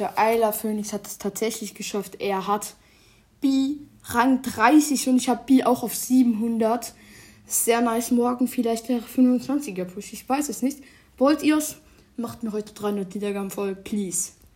Leute, Ayla Phoenix hat es tatsächlich geschafft. Er hat B Rang 30 und ich habe B auch auf 700. Sehr nice. Morgen vielleicht der 25er Push. Ich weiß es nicht. Wollt ihr's? Macht mir heute 300 Wiedergaben voll, please.